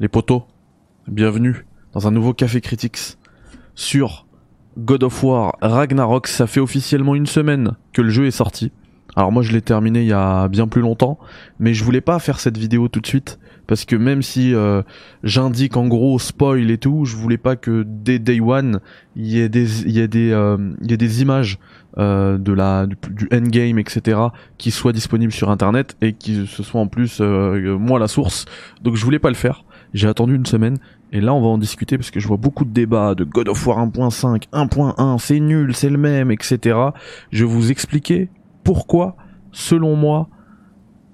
les potos, bienvenue dans un nouveau Café Critics sur God of War Ragnarok. Ça fait officiellement une semaine que le jeu est sorti. Alors moi je l'ai terminé il y a bien plus longtemps, mais je voulais pas faire cette vidéo tout de suite parce que même si euh, j'indique en gros spoil et tout, je voulais pas que dès day one il y ait des euh, images euh, de la du, du, endgame etc qui soient disponibles sur internet et qui ce soit en plus moi la source. Donc je voulais pas le faire. J'ai attendu une semaine et là on va en discuter parce que je vois beaucoup de débats de God of War 1.5, 1.1, c'est nul, c'est le même, etc. Je vais vous expliquer pourquoi, selon moi,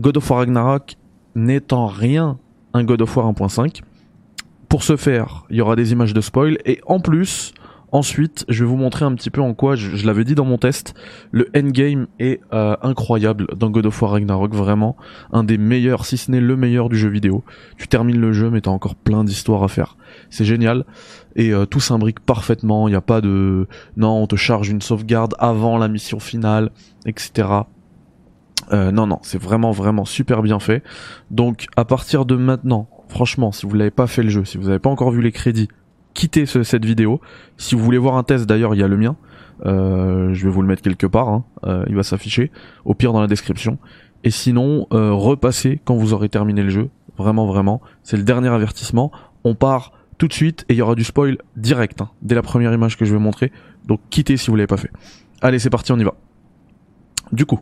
God of War Ragnarok n'étant rien un God of War 1.5. Pour ce faire, il y aura des images de spoil et en plus, ensuite, je vais vous montrer un petit peu en quoi, je, l'avais dit dans mon test, le endgame est euh, incroyable dans God of War Ragnarok, vraiment un des meilleurs, si ce n'est le meilleur du jeu vidéo. Tu termines le jeu mais t'as encore plein d'histoires à faire. C'est génial et euh, tout s'imbrique parfaitement, il n'y a pas de non, on te charge une sauvegarde avant la mission finale, etc. Euh, non, non, c'est vraiment, vraiment super bien fait. Donc, à partir de maintenant, franchement, si vous n'avez pas fait le jeu, si vous n'avez pas encore vu les crédits, quittez cette vidéo. Si vous voulez voir un test, d'ailleurs, il y a le mien. Euh, je vais vous le mettre quelque part. Hein. Euh, il va s'afficher. Au pire, dans la description. Et sinon, repassez quand vous aurez terminé le jeu. Vraiment, vraiment. C'est le dernier avertissement. On part tout de suite et il y aura du spoil direct, hein, dès la première image que je vais montrer. Donc, quittez si vous l'avez pas fait. Allez, c'est parti, on y va. Du coup,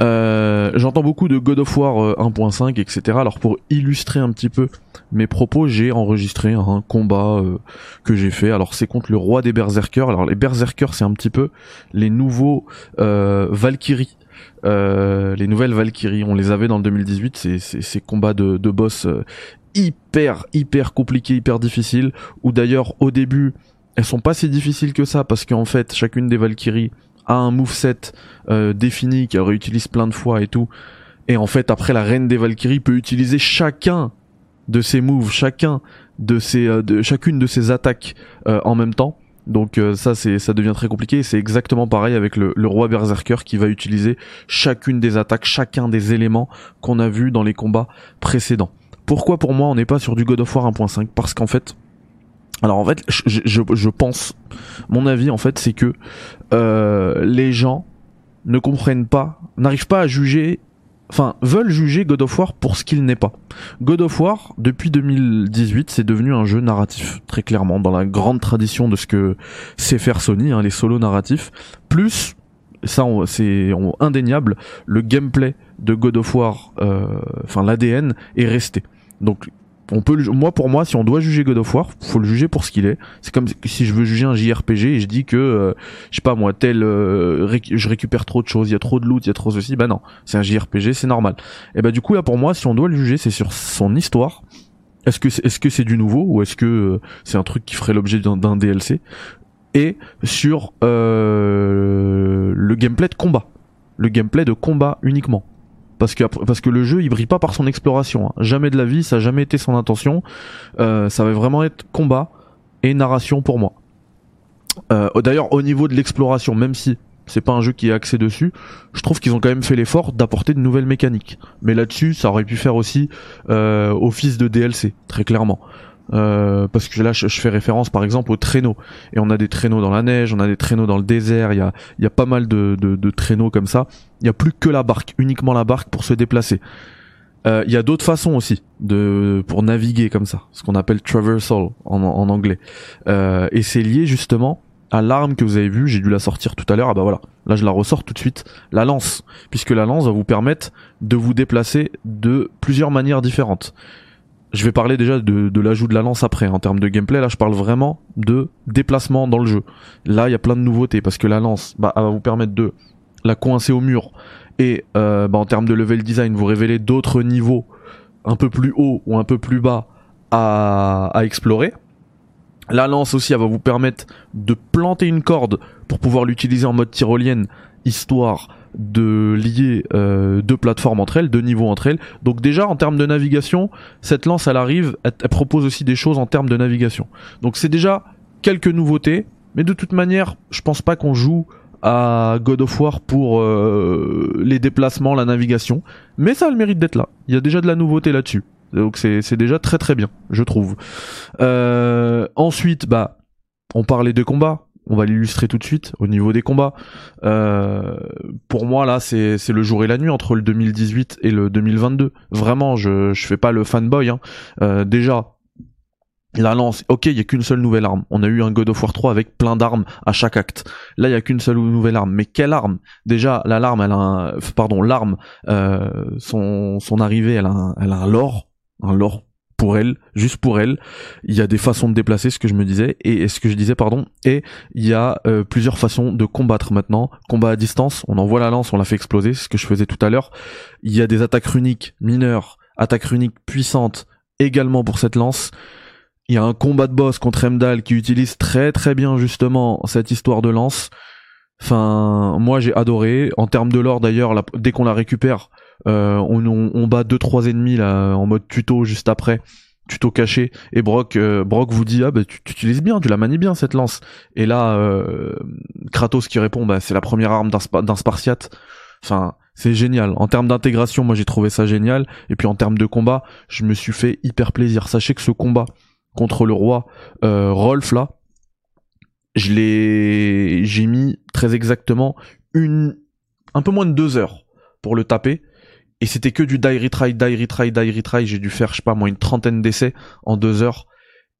euh, j'entends beaucoup de God of War 1.5, euh, etc. Alors pour illustrer un petit peu mes propos, j'ai enregistré un combat euh, que j'ai fait. Alors c'est contre le roi des berserkers. Alors les berserkers, c'est un petit peu les nouveaux Valkyries. les nouvelles Valkyries, on les avait dans le 2018, c'est ces combats de, de boss hyper hyper compliqués, hyper difficiles, ou d'ailleurs au début elles sont pas si difficiles que ça parce qu'en fait chacune des Valkyries a un moveset euh, défini qu'elle réutilise plein de fois et tout. Et en fait, après, la reine des Valkyries peut utiliser chacun de ses moves, chacun de ses, euh, de, chacune de ses attaques euh, en même temps. Donc euh, ça, c'est, ça devient très compliqué. C'est exactement pareil avec le, le, roi berserker qui va utiliser chacune des attaques, chacun des éléments qu'on a vu dans les combats précédents. Pourquoi pour moi on n'est pas sur du God of War 1.5 Parce qu'en fait, alors en fait, je, je, je, pense, mon avis en fait, c'est que euh, les gens ne comprennent pas, n'arrivent pas à juger, enfin veulent juger God of War pour ce qu'il n'est pas. God of War, depuis 2018, c'est devenu un jeu narratif, très clairement, dans la grande tradition de ce que sait faire Sony, hein, les solos narratifs, plus ça c'est indéniable, le gameplay de God of War, euh, enfin l'ADN est resté. Donc on peut moi pour moi si on doit juger God of War faut le juger pour ce qu'il est. C'est comme si je veux juger un JRPG et je dis que euh, je sais pas moi tel euh, je récupère trop de choses il y a trop de loot il y a trop ceci bah non c'est un JRPG c'est normal. Et bah du coup là pour moi si on doit le juger c'est sur son histoire. Est-ce que c'est, est-ce que c'est du nouveau ou est-ce que euh, c'est un truc qui ferait l'objet d'un, d'un DLC et sur le gameplay de combat. Le gameplay de combat uniquement parce que parce que le jeu il brille pas par son exploration. Hein. Jamais de la vie, ça a jamais été son intention. Euh, ça va vraiment être combat et narration pour moi. Euh, D'ailleurs, au niveau de l'exploration, même si c'est pas un jeu qui est axé dessus, je trouve qu'ils ont quand même fait l'effort d'apporter de nouvelles mécaniques. Mais là-dessus, ça aurait pu faire aussi euh, office de DLC, très clairement. Euh, parce que là je, fais référence par exemple aux traîneaux et on a des traîneaux dans la neige, on a des traîneaux dans le désert, il y a, y a pas mal de, de, de traîneaux comme ça. Il n'y a plus que la barque, uniquement la barque pour se déplacer. Euh, il y a d'autres façons aussi de pour naviguer comme ça, ce qu'on appelle traversal en, en anglais. Euh, et c'est lié justement à l'arme que vous avez vue, j'ai dû la sortir tout à l'heure. Ah bah voilà, là je la ressors tout de suite. La lance, puisque la lance va vous permettre de vous déplacer de plusieurs manières différentes je vais parler déjà de, l'ajout de la lance après en termes de gameplay. Là, je parle vraiment de déplacement dans le jeu. Là, il y a plein de nouveautés parce que la lance, bah, va vous permettre de la coincer au mur et euh, bah, en termes de level design, vous révéler d'autres niveaux un peu plus haut ou un peu plus bas à, explorer. La lance aussi, va vous permettre de planter une corde pour pouvoir l'utiliser en mode tyrolienne, histoire de lier euh, deux plateformes entre elles, deux niveaux entre elles. Donc déjà en termes de navigation, cette lance elle arrive, elle, propose aussi des choses en termes de navigation. Donc c'est déjà quelques nouveautés, mais de toute manière, je pense pas qu'on joue à God of War pour euh, les déplacements, la navigation, mais ça a le mérite d'être là. Il y a déjà de la nouveauté là-dessus. Donc c'est déjà très très bien, je trouve. Euh, ensuite, bah, on parlait de combats. On va l'illustrer tout de suite au niveau des combats. Euh, pour moi là, c'est le jour et la nuit entre le 2018 et le 2022. Vraiment, je je fais pas le fanboy. Hein. Euh, déjà, la lance, ok, il y a qu'une seule nouvelle arme. On a eu un God of War 3 avec plein d'armes à chaque acte. Là, il y a qu'une seule nouvelle arme. Mais quelle arme? Déjà, la larme, elle a un, pardon, l'arme, euh, son son arrivée, elle a un, elle a un lore, un lore pour elle, juste pour elle. Il y a des façons de déplacer, ce que je me disais, et, ce que je disais, pardon. Et il y a euh, plusieurs façons de combattre maintenant. Combat à distance, on envoie la lance, on la fait exploser, ce que je faisais tout à l'heure. Il y a des attaques runiques mineures, attaques runiques puissantes également pour cette lance. Il y a un combat de boss contre Emdal qui utilise très très bien justement cette histoire de lance. Enfin, moi j'ai adoré. En termes de lore d'ailleurs, dès qu'on la récupère, euh, on, on, bat deux trois ennemis là en mode tuto juste après, tuto caché. Et Brock, euh, Brock vous dit ah bah tu, utilises bien, tu la manies bien cette lance. Et là, euh, Kratos qui répond bah c'est la première arme d'un Spartiate. Enfin, c'est génial. En termes d'intégration, moi j'ai trouvé ça génial. Et puis en termes de combat, je me suis fait hyper plaisir. Sachez que ce combat contre le roi euh, Rolf là, je l'ai, j'ai mis très exactement une, un peu moins de deux heures pour le taper. Et c'était que du die retry, die retry, die retry. J'ai dû faire, je sais pas moi, une trentaine d'essais en deux heures.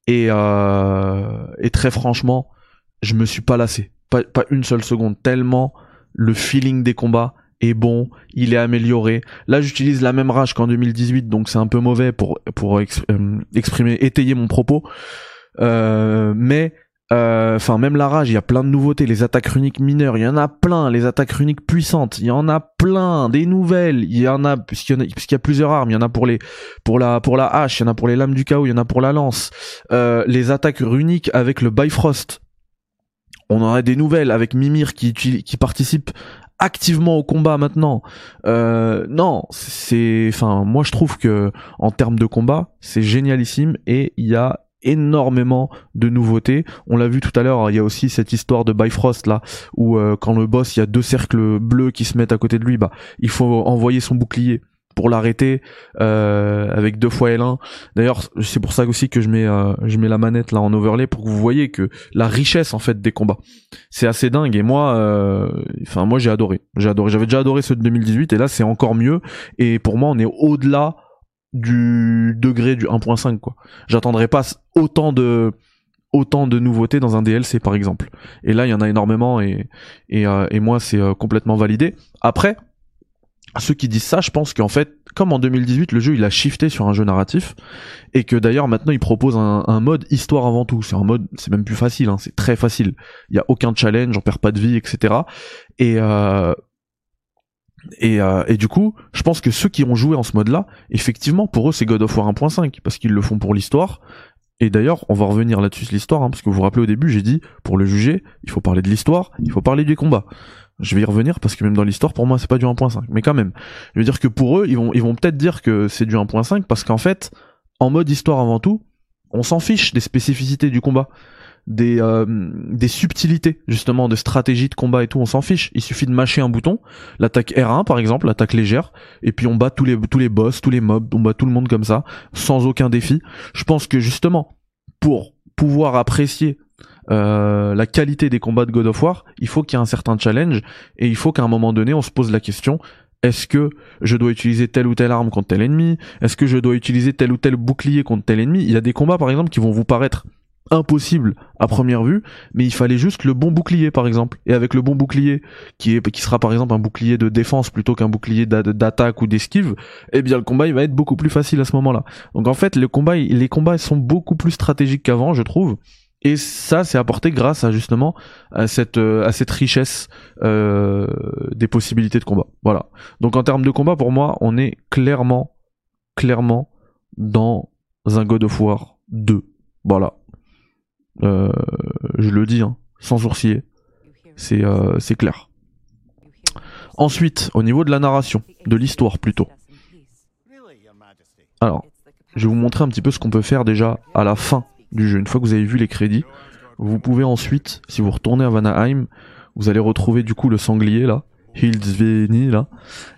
Et, euh, et très franchement, je me suis pas lassé. Pas, pas une seule seconde. Tellement le feeling des combats est bon, il est amélioré. Là, j'utilise la même rage qu'en 2018, donc c'est un peu mauvais pour pour euh, exprimer, étayer mon propos. Euh, mais euh, enfin même la rage, il y a plein de nouveautés. Les attaques runiques mineures, il y en a plein. Les attaques runiques puissantes, il y en a plein. Des nouvelles, il y en a puisqu'il y, y, a plusieurs armes. Il y en a pour les pour la pour la hache, il y en a pour les lames du chaos, il y en a pour la lance. Euh, les attaques runiques avec le Bifrost. On en a des nouvelles avec Mimir qui, qui participe activement au combat maintenant. Euh, non, c'est, enfin, moi je trouve que en termes de combat, c'est génialissime et il y a énormément de nouveautés. On l'a vu tout à l'heure, il y a aussi cette histoire de Bifrost là, où euh, quand le boss, il y a deux cercles bleus qui se mettent à côté de lui, bah, il faut envoyer son bouclier pour l'arrêter euh, avec deux fois L1. D'ailleurs, c'est pour ça aussi que je mets euh, je mets la manette là en overlay pour que vous voyez que la richesse en fait des combats, c'est assez dingue. Et moi, enfin moi j'ai adoré, j'ai adoré. J'avais déjà adoré ceux de 2018 et là c'est encore mieux. Et pour moi, on est au-delà du degré du 1.5 quoi. J'attendrai pas autant de autant de nouveautés dans un DLC par exemple. Et là, il y en a énormément et et, et moi c'est complètement validé. Après ceux qui disent ça, je pense qu'en fait, comme en 2018, le jeu il a shifté sur un jeu narratif et que d'ailleurs maintenant il propose un, mode histoire avant tout. C'est un mode, c'est même plus facile, hein, c'est très facile. Il y a aucun challenge, on perd pas de vie, etc. Et euh, et, euh, et du coup, je pense que ceux qui ont joué en ce mode-là, effectivement, pour eux c'est God of War 1.5 parce qu'ils le font pour l'histoire. Et d'ailleurs, on va revenir là-dessus l'histoire, hein, parce que vous vous rappelez au début, j'ai dit pour le juger, il faut parler de l'histoire, il faut parler du combat. Je vais y revenir parce que même dans l'histoire, pour moi, c'est pas du 1.5. Mais quand même, je veux dire que pour eux, ils vont, ils vont peut-être dire que c'est du 1.5 parce qu'en fait, en mode histoire avant tout, on s'en fiche des spécificités du combat, des, euh, des subtilités justement de stratégie de combat et tout. On s'en fiche. Il suffit de mâcher un bouton, l'attaque R1 par exemple, l'attaque légère, et puis on bat tous les tous les boss, tous les mobs, on bat tout le monde comme ça, sans aucun défi. Je pense que justement pour pouvoir apprécier euh, la qualité des combats de God of War, il faut qu'il y ait un certain challenge et il faut qu'à un moment donné on se pose la question est-ce que je dois utiliser telle ou telle arme contre tel ennemi? Est-ce que je dois utiliser tel ou tel bouclier contre tel ennemi? Il y a des combats par exemple qui vont vous paraître impossibles à première vue, mais il fallait juste le bon bouclier par exemple. Et avec le bon bouclier qui est qui sera par exemple un bouclier de défense plutôt qu'un bouclier d'attaque ou d'esquive, eh bien le combat va être beaucoup plus facile à ce moment-là. Donc en fait, le combat les combats sont beaucoup plus stratégiques qu'avant, je trouve. Et ça, c'est apporté grâce à justement à cette euh, à cette richesse euh, des possibilités de combat. Voilà. Donc en termes de combat, pour moi, on est clairement, clairement dans un God of War 2. Voilà. Euh, je le dis, hein, sans sourciller. C'est euh, c'est clair. Ensuite, au niveau de la narration, de l'histoire plutôt. Alors, je vais vous montrer un petit peu ce qu'on peut faire déjà à la fin du jeu. Une fois que vous avez vu les crédits, vous pouvez ensuite, si vous retournez à Vanaheim, vous allez retrouver du coup le sanglier là, Hildsveni là,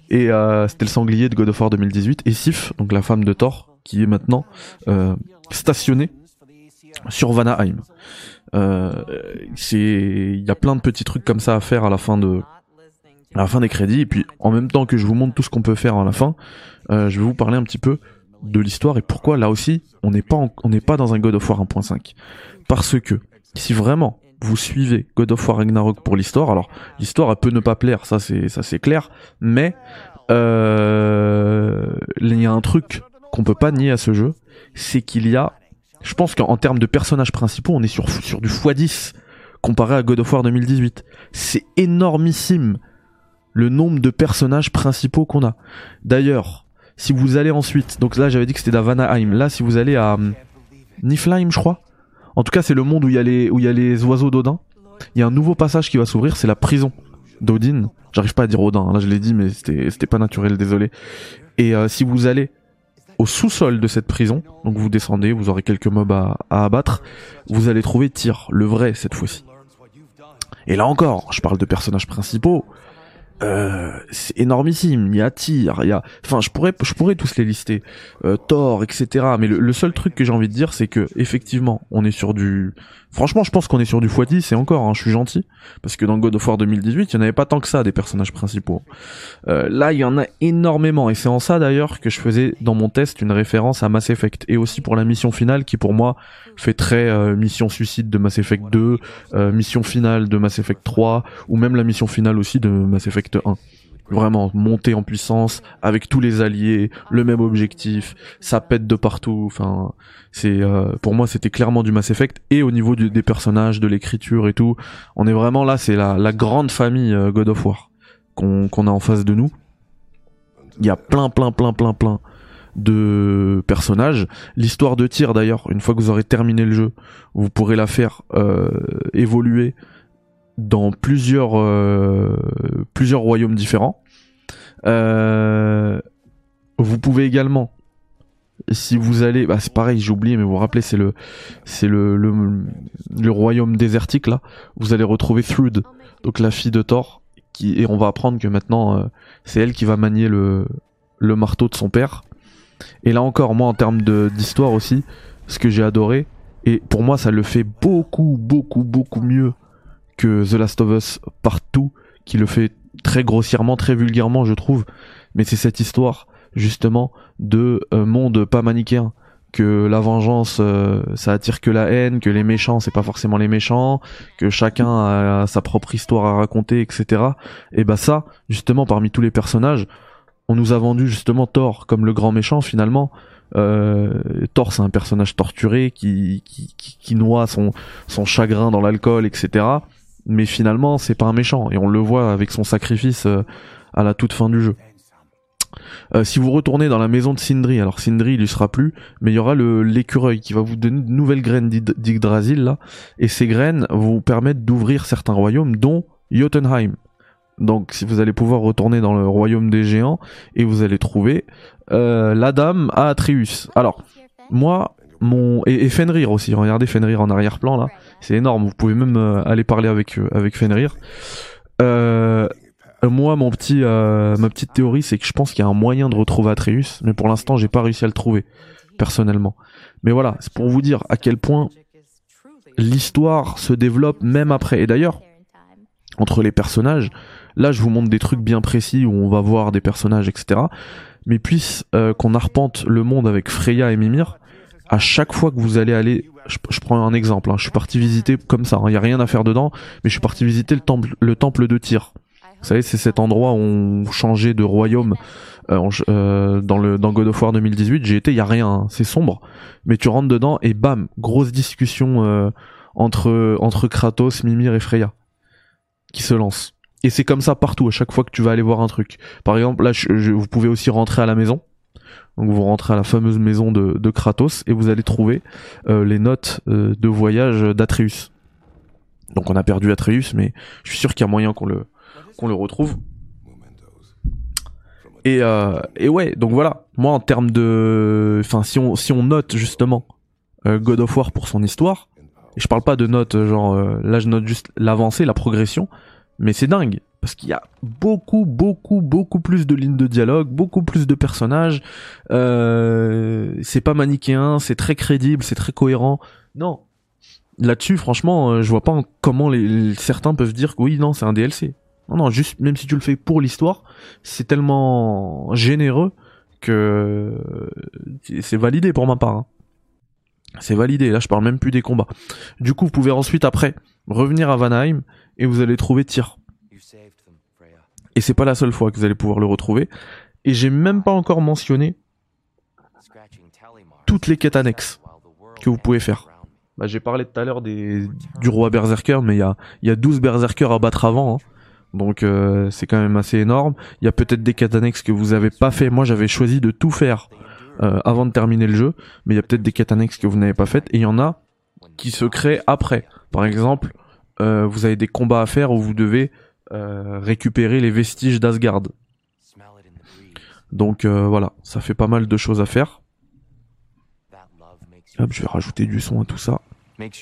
et euh, c'était le sanglier de God of War 2018, et Sif, donc la femme de Thor, qui est maintenant euh, stationné sur Vanaheim. Euh, c'est, il y a plein de petits trucs comme ça à faire à la fin de, à la fin des crédits. Et puis, en même temps que je vous montre tout ce qu'on peut faire à la fin, euh, je vais vous parler un petit peu de l'histoire et pourquoi là aussi on n'est pas on n'est pas dans un God of War 1.5 parce que si vraiment vous suivez God of War Ragnarok pour l'histoire alors l'histoire elle peut ne pas plaire ça c'est ça c'est clair mais euh, il y a un truc qu'on peut pas nier à ce jeu c'est qu'il y a je pense qu'en termes de personnages principaux on est sur sur du x10 comparé à God of War 2018 c'est énormissime le nombre de personnages principaux qu'on a. D'ailleurs si vous allez ensuite, donc là j'avais dit que c'était d'Avanaheim, là si vous allez à hum, Niflheim je crois, en tout cas c'est le monde où il y a les, y a les oiseaux d'Odin, il y a un nouveau passage qui va s'ouvrir, c'est la prison d'Odin, j'arrive pas à dire Odin, là je l'ai dit mais c'était pas naturel, désolé. Et euh, si vous allez au sous-sol de cette prison, donc vous descendez, vous aurez quelques mobs à, à abattre, vous allez trouver Tyr, le vrai cette fois-ci. Et là encore, je parle de personnages principaux, euh, c'est énormissime. Il y a Tyr, y a, enfin, je pourrais, je pourrais tous les lister, euh, Thor, etc. Mais le, le, seul truc que j'ai envie de dire, c'est que effectivement, on est sur du, Franchement, je pense qu'on est sur du x10 c'est encore, hein, je suis gentil, parce que dans God of War 2018, il n'y en avait pas tant que ça des personnages principaux. Euh, là, il y en a énormément, et c'est en ça d'ailleurs que je faisais dans mon test une référence à Mass Effect, et aussi pour la mission finale qui pour moi fait très euh, mission suicide de Mass Effect 2, euh, mission finale de Mass Effect 3, ou même la mission finale aussi de Mass Effect 1 vraiment monter en puissance avec tous les alliés, le même objectif, ça pète de partout. Enfin, c'est euh, pour moi c'était clairement du Mass Effect et au niveau des personnages, de l'écriture et tout, on est vraiment là, c'est la, grande famille euh, God of War qu'on qu'on a en face de nous. Il y a plein plein plein plein plein de personnages. L'histoire de tir d'ailleurs, une fois que vous aurez terminé le jeu, vous pourrez la faire euh, évoluer dans plusieurs euh, plusieurs royaumes différents. Euh, vous pouvez également, si vous allez, bah c'est pareil, j'ai oublié, mais vous vous rappelez, c'est le c'est le, le, royaume désertique là. Vous allez retrouver Thrud, donc la fille de Thor, et on va apprendre que maintenant euh, c'est elle qui va manier le le marteau de son père. Et là encore, moi en termes d'histoire aussi, ce que j'ai adoré, et pour moi ça le fait beaucoup beaucoup beaucoup mieux que The Last of Us partout, qui le fait très grossièrement, très vulgairement, je trouve. Mais c'est cette histoire, justement, de euh, monde pas manichéen. Que la vengeance, euh, ça attire que la haine, que les méchants, c'est pas forcément les méchants, que chacun a sa propre histoire à raconter, etc. Et bah ça, justement, parmi tous les personnages, on nous a vendu justement Thor comme le grand méchant finalement. Euh, Thor c'est un personnage torturé qui, qui, qui, qui noie son, son chagrin dans l'alcool, etc mais finalement c'est pas un méchant et on le voit avec son sacrifice euh, à la toute fin du jeu. Euh, si vous retournez dans la maison de Sindri, alors Sindri il y sera plus, mais il y aura l'écureuil qui va vous donner de nouvelles graines d'Yggdrasil là, et ces graines vous permettent d'ouvrir certains royaumes, dont Jotunheim. Donc si vous allez pouvoir retourner dans le royaume des géants et vous allez trouver euh, la dame à Atreus. Alors moi mon et, Fenrir aussi. Regardez Fenrir en arrière-plan là, c'est énorme. Vous pouvez même euh, aller parler avec euh, avec Fenrir. Euh, moi, mon petit, ma petite théorie, c'est que je pense qu'il y a un moyen de retrouver Atreus, mais pour l'instant, j'ai pas réussi à le trouver personnellement. Mais voilà, c'est pour vous dire à quel point l'histoire se développe même après. Et d'ailleurs, entre les personnages, là, je vous montre des trucs bien précis où on va voir des personnages, etc. Mais puisse qu'on arpente le monde avec Freya et Mimir, à chaque fois que vous allez aller, je, prends un exemple, hein, je suis parti visiter comme ça, il hein, n'y a rien à faire dedans, mais je suis parti visiter le temple, le temple de Tyr. Vous savez, c'est cet endroit où on changeait de royaume euh, euh, dans le dans God of War 2018. J'ai été, il y a rien, hein, c'est sombre, mais tu rentres dedans et bam, grosse discussion euh, entre entre Kratos, Mimir et Freya qui se lance. Et c'est comme ça partout à chaque fois que tu vas aller voir un truc. Par exemple, là, vous pouvez aussi rentrer à la maison donc vous rentrez à la fameuse maison de, Kratos et vous allez trouver euh, les notes euh, de voyage d'Atreus. Donc on a perdu Atreus, mais je suis sûr qu'il y a moyen qu'on le le retrouve. Et, euh, et ouais, donc voilà. Moi en termes de, enfin si on si on note justement God of War pour son histoire, et je parle pas de notes genre là je note juste l'avancée, la progression, mais c'est dingue parce qu'il y a beaucoup, beaucoup, beaucoup plus de lignes de dialogue, beaucoup plus de personnages. Euh, c'est pas manichéen, c'est très crédible, c'est très cohérent. Non, là-dessus, franchement, euh, je vois pas comment certains peuvent dire que oui, non, c'est un DLC. Non, non, juste même si tu le fais pour l'histoire, c'est tellement généreux que c'est validé pour ma part. Hein. C'est validé. Là, je parle même plus des combats. Du coup, vous pouvez ensuite après revenir à Vanheim et vous allez trouver Tyr. Et c'est pas la seule fois que vous allez pouvoir le retrouver. Et j'ai même pas encore mentionné toutes les quêtes annexes que vous pouvez faire. Bah, j'ai parlé tout à l'heure des, du roi berserker, mais il y a, y a 12 berserkers à battre avant. Hein. Donc euh, c'est quand même assez énorme. Il y a peut-être des quêtes annexes que vous avez pas fait. Moi j'avais choisi de tout faire euh, avant de terminer le jeu, mais il y a peut-être des quêtes annexes que vous n'avez pas faites et il y en a qui se créent après. Par exemple, euh, vous avez des combats à faire où vous devez euh, récupérer les vestiges d'Asgard. Donc euh, voilà, ça fait pas mal de choses à faire. Hop, je vais rajouter du son à tout ça. Makes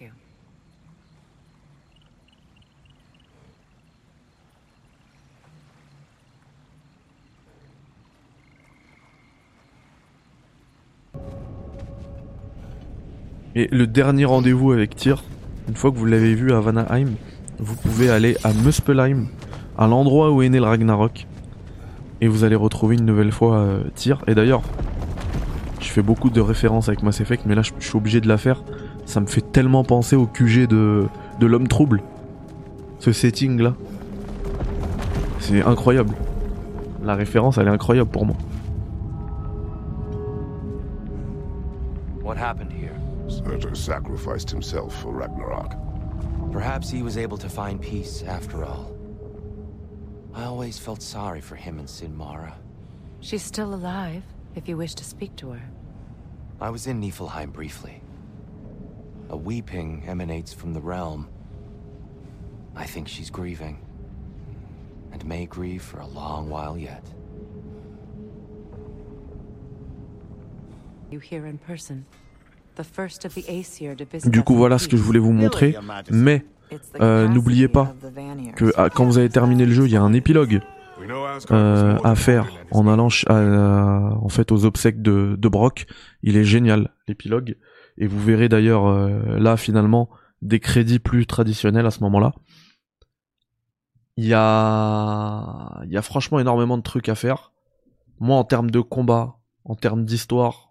your Et le dernier rendez-vous avec Tyr, une fois que vous l'avez vu à Vanaheim, vous pouvez aller à Muspelheim, à l'endroit où est né le Ragnarok. Et vous allez retrouver une nouvelle fois euh, Tyr. Et d'ailleurs, je fais beaucoup de références avec Mass Effect, mais là je, suis obligé de la faire. Ça me fait tellement penser au QG de, l'homme trouble. Ce setting là. C'est incroyable. La référence elle est incroyable pour moi. What happened here? Surtur sacrificed himself for Ragnarok. Perhaps he was able to find peace after all. I always felt sorry for him and Sinmara. She's still alive, if you wish to speak to her. I was in Niflheim briefly. A weeping emanates from the realm. I think she's grieving. And may grieve for a long while yet. You here in person? Du coup, voilà ce que je voulais vous montrer. Mais euh, n'oubliez pas que ah, quand vous avez terminé le jeu, il y a un épilogue euh, à faire en allant en fait aux obsèques de, de Brock. Il est génial l'épilogue et vous verrez d'ailleurs euh, là finalement des crédits plus traditionnels à ce moment-là. Il y a il y a franchement énormément de trucs à faire. Moi en termes de combat, en termes d'histoire,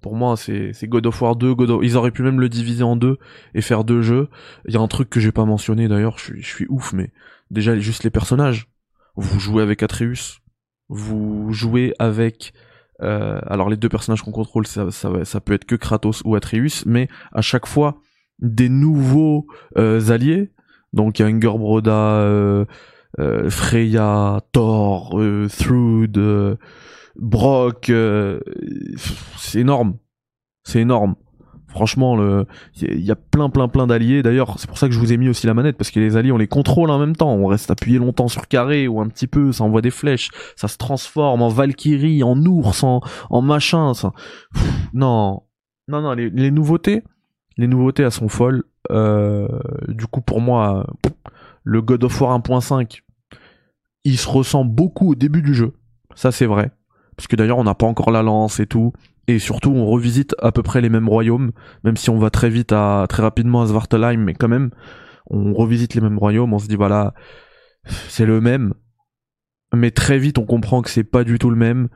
pour moi, c'est God of War 2, God ils auraient pu même le diviser en deux et faire deux jeux. Il y a un truc que j'ai pas mentionné d'ailleurs, je suis, je suis ouf, mais déjà juste les personnages. Vous jouez avec Atreus, vous jouez avec euh, alors les deux personnages qu'on contrôle, ça, peut être que Kratos ou Atreus, mais à chaque fois des nouveaux euh, alliés. Donc il y a euh, Freya, Thor, Thrud, Brock, euh, c'est énorme. C'est énorme. Franchement, il y, a plein, plein, plein d'alliés. D'ailleurs, c'est pour ça que je vous ai mis aussi la manette, parce que les alliés, on les contrôle en même temps. On reste appuyé longtemps sur carré ou un petit peu, ça envoie des flèches, ça se transforme en Valkyrie, en ours, en, en machin. Ça... non, non, non, les, les, nouveautés, les nouveautés, elles sont folles. Euh, du coup, pour moi, le God of War 1.5, il se ressent beaucoup au début du jeu. Ça, c'est vrai parce que d'ailleurs on n'a pas encore la lance et tout. Et surtout, on revisite à peu près les mêmes royaumes, même si on va très vite à très rapidement à Svartalheim, mais quand même, on revisite les mêmes royaumes. On se dit voilà, c'est le même, mais très vite on comprend que c'est pas du tout le même.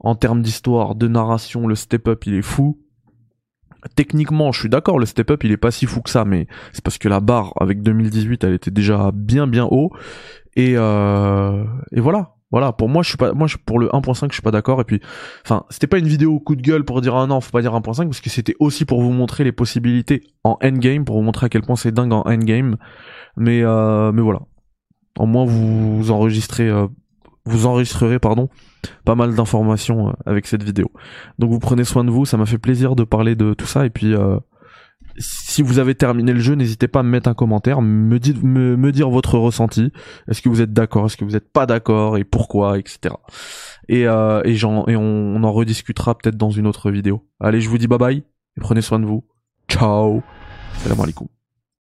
En termes d'histoire, de narration, le step-up il est fou. Techniquement, je suis d'accord, le step-up il est pas si fou que ça, mais c'est parce que la barre avec 2018 elle était déjà bien bien haut. Et, euh, et voilà, voilà, pour moi, je suis pas, moi, je, pour le 1.5, je suis pas d'accord. Et puis, enfin, c'était pas une vidéo coup de gueule pour dire ah non, faut pas dire 1.5 parce que c'était aussi pour vous montrer les possibilités en endgame, pour vous montrer à quel point c'est dingue en endgame. Mais, euh, mais voilà. Au moins, vous enregistrez, euh, vous enregistrerez, pardon, pas mal d'informations euh, avec cette vidéo. Donc, vous prenez soin de vous. Ça m'a fait plaisir de parler de tout ça. Et puis, si vous avez terminé le jeu, n'hésitez pas à me mettre un commentaire, me, dire votre ressenti. Est-ce que vous êtes d'accord, est-ce que vous n'êtes pas d'accord et pourquoi, etc. Et, euh, et, j'en, on, on en rediscutera peut-être dans une autre vidéo. Allez, je vous dis bye bye et prenez soin de vous. Ciao. Salam alaikum.